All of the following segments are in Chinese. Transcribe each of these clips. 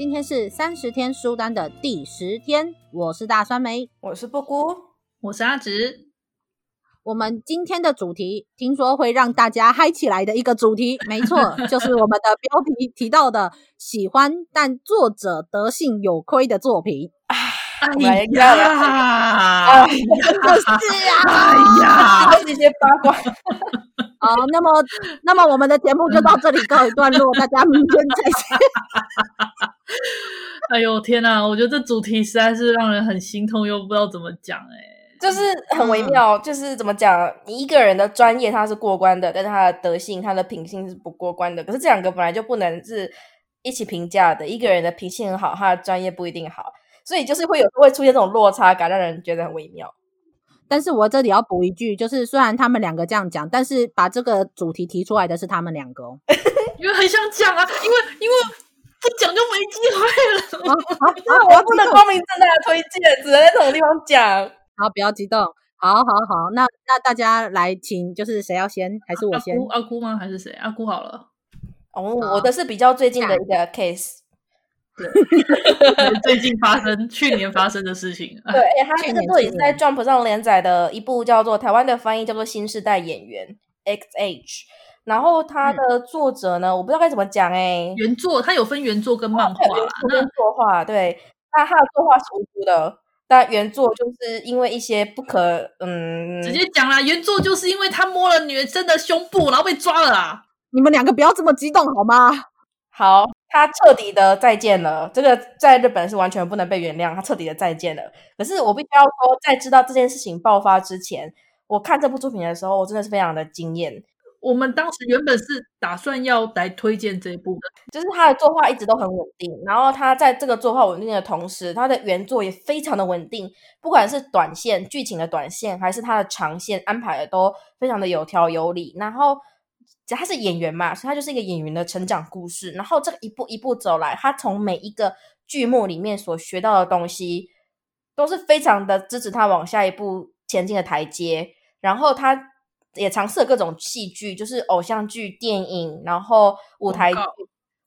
今天是三十天书单的第十天，我是大酸梅，我是布姑，我是阿直。我们今天的主题，听说会让大家嗨起来的一个主题，没错，就是我们的标题提到的喜欢但作者德性有亏的作品。哎呀，真的是啊！哎呀，这些八卦。好，那么，那么我们的节目就到这里告一段落，大家明天再见。哎呦天哪，我觉得这主题实在是让人很心痛，又不知道怎么讲哎。就是很微妙，嗯、就是怎么讲，你一个人的专业他是过关的，但是他的德性、他的品性是不过关的。可是这两个本来就不能是一起评价的，一个人的品性很好，他的专业不一定好，所以就是会有会出现这种落差感，让人觉得很微妙。但是我这里要补一句，就是虽然他们两个这样讲，但是把这个主题提出来的是他们两个哦，因为很想讲啊，因为因为不讲就没机会了。啊，我不能光明正大的推荐，只能在这种地方讲。好，不要激动。好，好，好，那那大家来，请就是谁要先，还是我先？阿姑，阿姑吗？还是谁？阿姑好了。哦，我的是比较最近的一个 case，对，最近发生，去年发生的事情。对，哎，他这个作品是在 Jump 上连载的一部叫做台湾的翻译叫做《新世代演员 XH》，然后它的作者呢，我不知道该怎么讲哎。原作，他有分原作跟漫画啦，跟作画，对，那他的作画是无辜的。但原作就是因为一些不可，嗯，直接讲啦，原作就是因为他摸了女生的胸部，然后被抓了啊！你们两个不要这么激动好吗？好，他彻底的再见了，这个在日本是完全不能被原谅，他彻底的再见了。可是我必须要说，在知道这件事情爆发之前，我看这部作品的时候，我真的是非常的惊艳。我们当时原本是打算要来推荐这一部的，就是他的作画一直都很稳定，然后他在这个作画稳定的同时，他的原作也非常的稳定，不管是短线剧情的短线，还是他的长线安排的都非常的有条有理。然后他是演员嘛，所以他就是一个演员的成长故事。然后这一步一步走来，他从每一个剧目里面所学到的东西，都是非常的支持他往下一步前进的台阶。然后他。也尝试了各种戏剧，就是偶像剧、电影，然后舞台剧、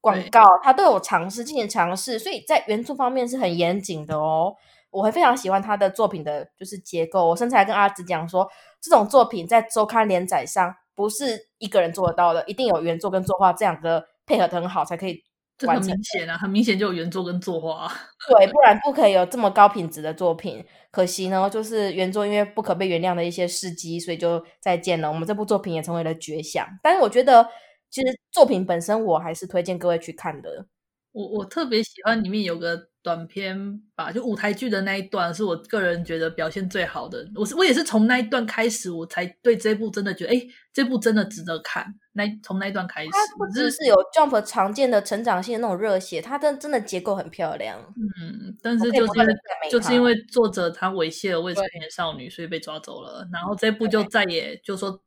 广告，他都有尝试进行尝试，所以在原著方面是很严谨的哦。我会非常喜欢他的作品的，就是结构。我甚至还跟阿紫讲说，这种作品在周刊连载上不是一个人做得到的，一定有原作跟作画这两个配合的很好才可以。这很明显啊，很明显就有原作跟作画，对，不然不可以有这么高品质的作品。可惜呢，就是原作因为不可被原谅的一些事迹，所以就再见了。我们这部作品也成为了绝响。但是我觉得，其实作品本身我还是推荐各位去看的。我我特别喜欢里面有个短片吧，就舞台剧的那一段是我个人觉得表现最好的。我是我也是从那一段开始，我才对这部真的觉得，哎，这部真的值得看。那从那一段开始，它不只是有 Jump 常见的成长性的那种热血，它的真的结构很漂亮。嗯，但是就是就是因为作者他猥亵了未成年少女，所以被抓走了。然后这部就再也就说。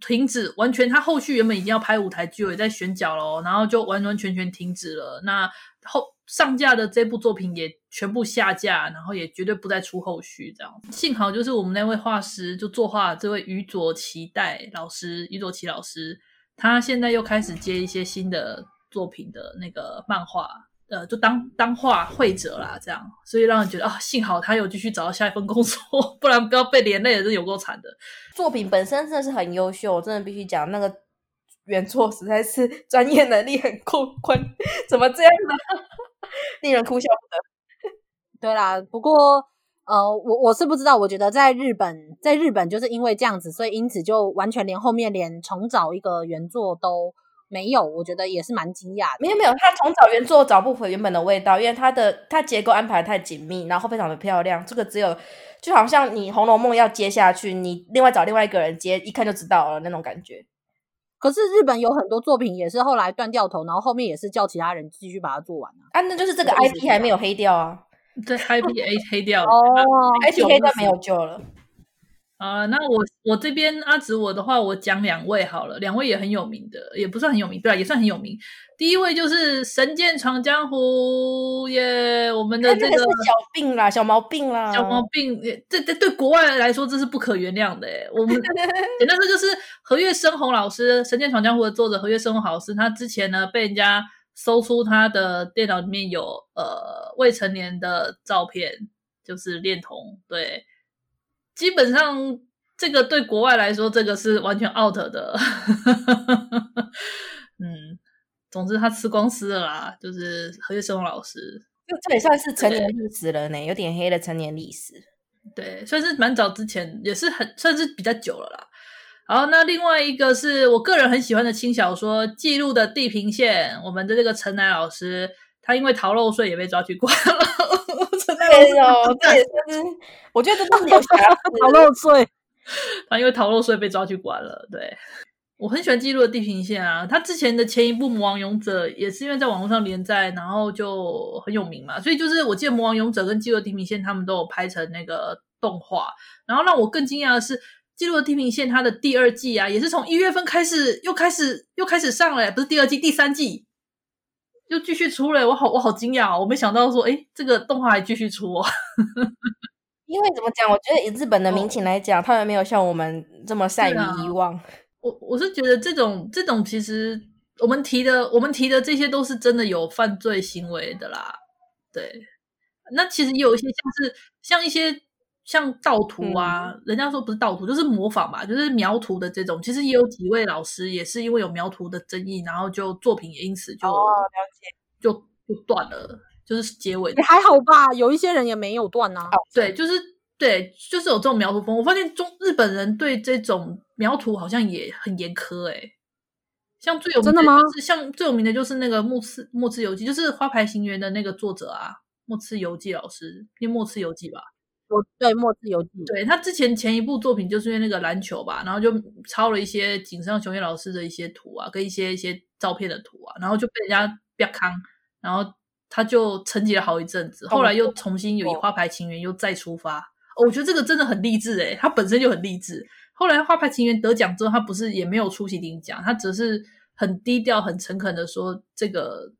停止，完全他后续原本已经要拍舞台剧，也在选角了，然后就完完全全停止了。那后上架的这部作品也全部下架，然后也绝对不再出后续这样。幸好就是我们那位画师，就作画这位宇佐期待老师，宇佐期老师，他现在又开始接一些新的作品的那个漫画。呃，就当当画绘者啦，这样，所以让人觉得啊，幸好他有继续找到下一份工作，不然不要被连累的，真有够惨的。作品本身真的是很优秀，我真的必须讲，那个原作实在是 专业能力很过关，怎么这样呢？令人哭笑不得。对啦，不过呃，我我是不知道，我觉得在日本，在日本就是因为这样子，所以因此就完全连后面连重找一个原作都。没有，我觉得也是蛮惊讶的。没有没有，他从找原作找不回原本的味道，因为它的它结构安排太紧密，然后非常的漂亮。这个只有就好像你《红楼梦》要接下去，你另外找另外一个人接，一看就知道了那种感觉。可是日本有很多作品也是后来断掉头，然后后面也是叫其他人继续把它做完啊。啊，那就是这个 IP 还没有黑掉啊。对，IP A 黑掉了，哦，IP 黑掉没有救了。啊，那我我这边阿紫我的话，我讲两位好了，两位也很有名的，也不算很有名，对啊，也算很有名。第一位就是《神剑闯江湖》耶，我们的这个小病啦，小毛病啦，小毛病，这这对国外来说这是不可原谅的诶。我们 简单说就是何月生红老师，《神剑闯江湖》的作者何月生红老师，他之前呢被人家搜出他的电脑里面有呃未成年的照片，就是恋童，对。基本上，这个对国外来说，这个是完全 out 的。嗯，总之他吃光丝了啦，就是何月笙红老师，这这也算是成年历史了呢，有点黑的成年历史。对，算是蛮早之前，也是很算是比较久了啦。好，那另外一个是我个人很喜欢的轻小说《记录的地平线》，我们的这个陈乃老师，他因为逃漏税也被抓去关了。对哦，这也是，我觉得这都是有 逃漏税，他因为逃漏税被抓去关了。对，我很喜欢记录的地平线啊，他之前的前一部《魔王勇者》也是因为在网络上连载，然后就很有名嘛，所以就是我记得《魔王勇者》跟《记录的地平线》他们都有拍成那个动画。然后让我更惊讶的是，《记录的地平线》它的第二季啊，也是从一月份开始又开始又开始上了，不是第二季，第三季。就继续出了，我好我好惊讶，我没想到说，诶这个动画还继续出哦。因为怎么讲？我觉得以日本的民情来讲，哦、他们没有像我们这么善于遗忘。啊、我我是觉得这种这种其实我们提的我们提的这些都是真的有犯罪行为的啦。对，那其实也有一些像是像一些。像盗图啊，嗯、人家说不是盗图，就是模仿吧，就是描图的这种。其实也有几位老师也是因为有描图的争议，然后就作品也因此就、哦、了解就就断了，就是结尾。也还好吧，有一些人也没有断啊。对，就是对，就是有这种描图风。我发现中日本人对这种描图好像也很严苛哎、欸、像最有名的、就是，的吗？像最有名的就是那个末次末次游记，就是《花牌行员》的那个作者啊，末次游记老师，念末次游记吧。我对末次游记，对他之前前一部作品就是因为那个篮球吧，然后就抄了一些井上雄彦老师的一些图啊，跟一些一些照片的图啊，然后就被人家啪康，然后他就沉寂了好一阵子，后来又重新有以花牌情缘又再出发，哦，我觉得这个真的很励志诶，他本身就很励志。后来花牌情缘得奖之后，他不是也没有出席领奖，他只是很低调、很诚恳的说这个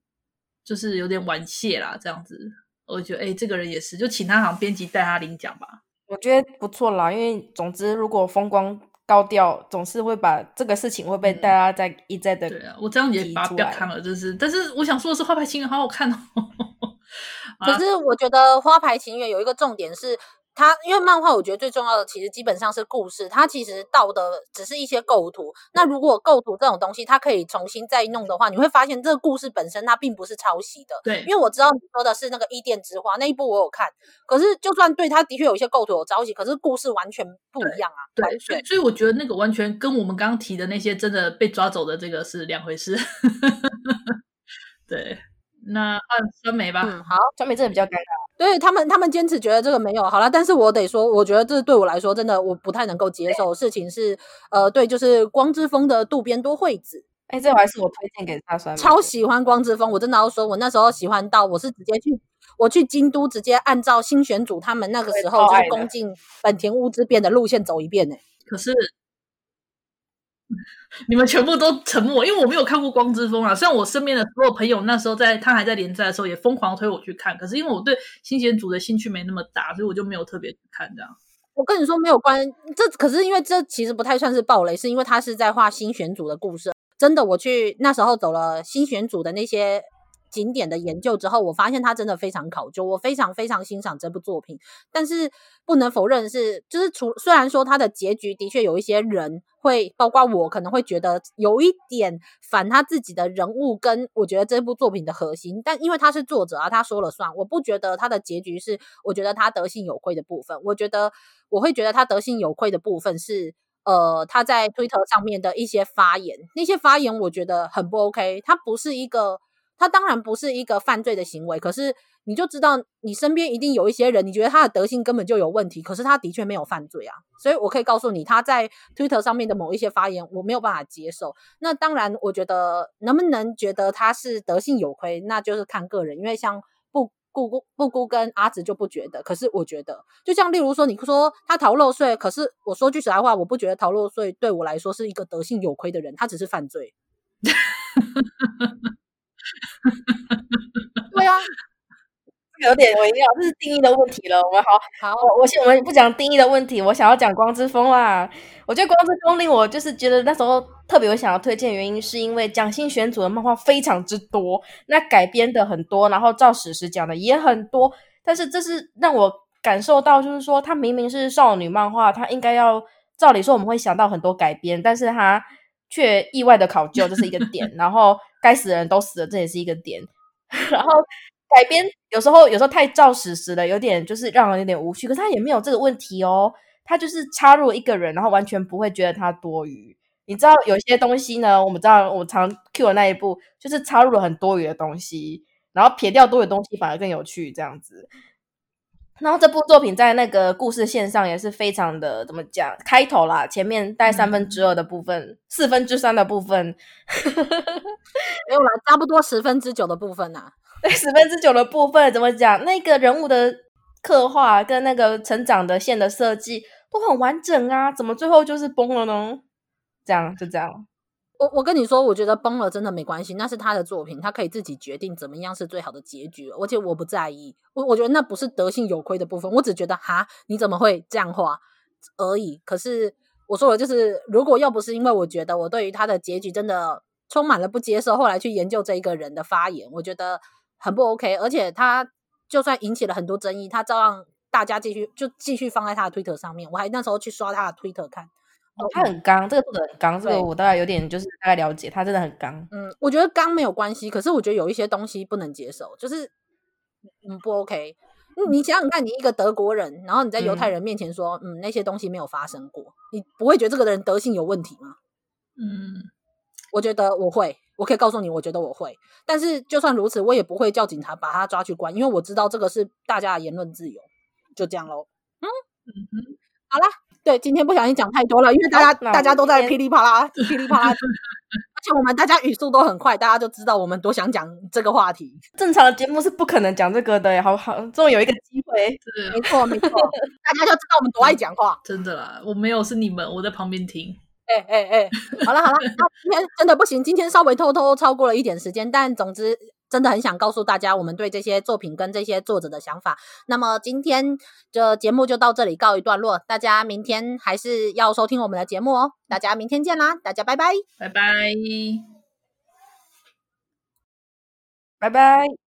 就是有点晚谢啦，这样子。我觉得，哎、欸，这个人也是，就请他好像编辑带他领奖吧。我觉得不错啦，因为总之，如果风光高调，总是会把这个事情会被大家在一再的、嗯。对啊，我这样也把他不要看了，就是。但是我想说的是，《花牌情缘》好好看哦。可是我觉得《花牌情缘》有一个重点是。它因为漫画，我觉得最重要的其实基本上是故事。它其实到的只是一些构图。那如果构图这种东西，它可以重新再弄的话，你会发现这个故事本身它并不是抄袭的。对，因为我知道你说的是那个伊甸之花那一部，我有看。可是就算对它的确有一些构图有抄袭，可是故事完全不一样啊。对，对，所以所以我觉得那个完全跟我们刚刚提的那些真的被抓走的这个是两回事。对，那按酸梅吧。嗯，好，酸梅真的比较尴尬。对他们，他们坚持觉得这个没有好了，但是我得说，我觉得这对我来说真的我不太能够接受事情是，呃，对，就是光之风的渡边多惠子，哎，这还是我推荐给大酸梅，超喜欢光之风，我真的要说，我那时候喜欢到我是直接去，我去京都直接按照新选组他们那个时候就是攻进本田屋之变的路线走一遍呢，可是。你们全部都沉默，因为我没有看过《光之风》啊。虽然我身边的所有朋友那时候在他还在连载的时候也疯狂推我去看，可是因为我对新选组的兴趣没那么大，所以我就没有特别去看这样。我跟你说没有关，这可是因为这其实不太算是暴雷，是因为他是在画新选组的故事。真的，我去那时候走了新选组的那些。景点的研究之后，我发现他真的非常考究，我非常非常欣赏这部作品。但是不能否认是，就是除虽然说他的结局的确有一些人会，包括我可能会觉得有一点反他自己的人物跟我觉得这部作品的核心，但因为他是作者啊，他说了算，我不觉得他的结局是我觉得他德性有亏的部分。我觉得我会觉得他德性有亏的部分是，呃，他在推特上面的一些发言，那些发言我觉得很不 OK，他不是一个。他当然不是一个犯罪的行为，可是你就知道你身边一定有一些人，你觉得他的德性根本就有问题，可是他的确没有犯罪啊。所以我可以告诉你，他在 Twitter 上面的某一些发言，我没有办法接受。那当然，我觉得能不能觉得他是德性有亏，那就是看个人。因为像不姑姑布姑跟阿紫就不觉得，可是我觉得，就像例如说，你说他逃漏税，可是我说句实在话，我不觉得逃漏税对我来说是一个德性有亏的人，他只是犯罪。对啊。有点微妙，这是定义的问题了。我们好好，我我先我们不讲定义的问题，我想要讲光之风啦。我觉得光之风令我就是觉得那时候特别有想要推荐的原因，是因为蒋欣选组的漫画非常之多，那改编的很多，然后照史实讲的也很多。但是这是让我感受到，就是说他明明是少女漫画，他应该要照理说我们会想到很多改编，但是他却意外的考究，这是一个点。然后该死的人都死了，这也是一个点。然后。改编有时候有时候太照史实了，有点就是让人有点无趣。可是他也没有这个问题哦，他就是插入一个人，然后完全不会觉得他多余。你知道有些东西呢，我们知道我常 cue 的那一部，就是插入了很多余的东西，然后撇掉多余的东西反而更有趣这样子。然后这部作品在那个故事线上也是非常的怎么讲？开头啦，前面带三分之二的部分，四分之三的部分，没有啦，差不多十分之九的部分呐、对，十分之九的部分怎么讲？那个人物的刻画跟那个成长的线的设计都很完整啊，怎么最后就是崩了呢？这样就这样。我我跟你说，我觉得崩了真的没关系，那是他的作品，他可以自己决定怎么样是最好的结局，而且我不在意。我我觉得那不是德性有亏的部分，我只觉得哈，你怎么会这样画而已。可是我说的就是，如果要不是因为我觉得我对于他的结局真的充满了不接受，后来去研究这一个人的发言，我觉得。很不 OK，而且他就算引起了很多争议，他照样大家继续就继续放在他的推特上面。我还那时候去刷他的推特看，哦，他很刚，这个作者很刚，这个我大概有点就是大概了解，他真的很刚。嗯，我觉得刚没有关系，可是我觉得有一些东西不能接受，就是嗯不 OK。你想想看，你一个德国人，然后你在犹太人面前说，嗯，嗯，那些东西没有发生过，你不会觉得这个人德性有问题吗？嗯，我觉得我会。我可以告诉你，我觉得我会，但是就算如此，我也不会叫警察把他抓去关，因为我知道这个是大家的言论自由，就这样喽。嗯嗯嗯，好啦，对，今天不小心讲太多了，因为大家大家都在噼里啪啦噼里啪啦，而且我们大家语速都很快，大家就知道我们多想讲这个话题。正常的节目是不可能讲这个的，好好，终于有一个机会，没错没错，大家就知道我们多爱讲话。真的啦，我没有是你们，我在旁边听。哎哎哎，好了好了，那今天真的不行，今天稍微偷偷超过了一点时间，但总之真的很想告诉大家我们对这些作品跟这些作者的想法。那么今天的节目就到这里告一段落，大家明天还是要收听我们的节目哦，大家明天见啦，大家拜拜，拜拜，拜拜。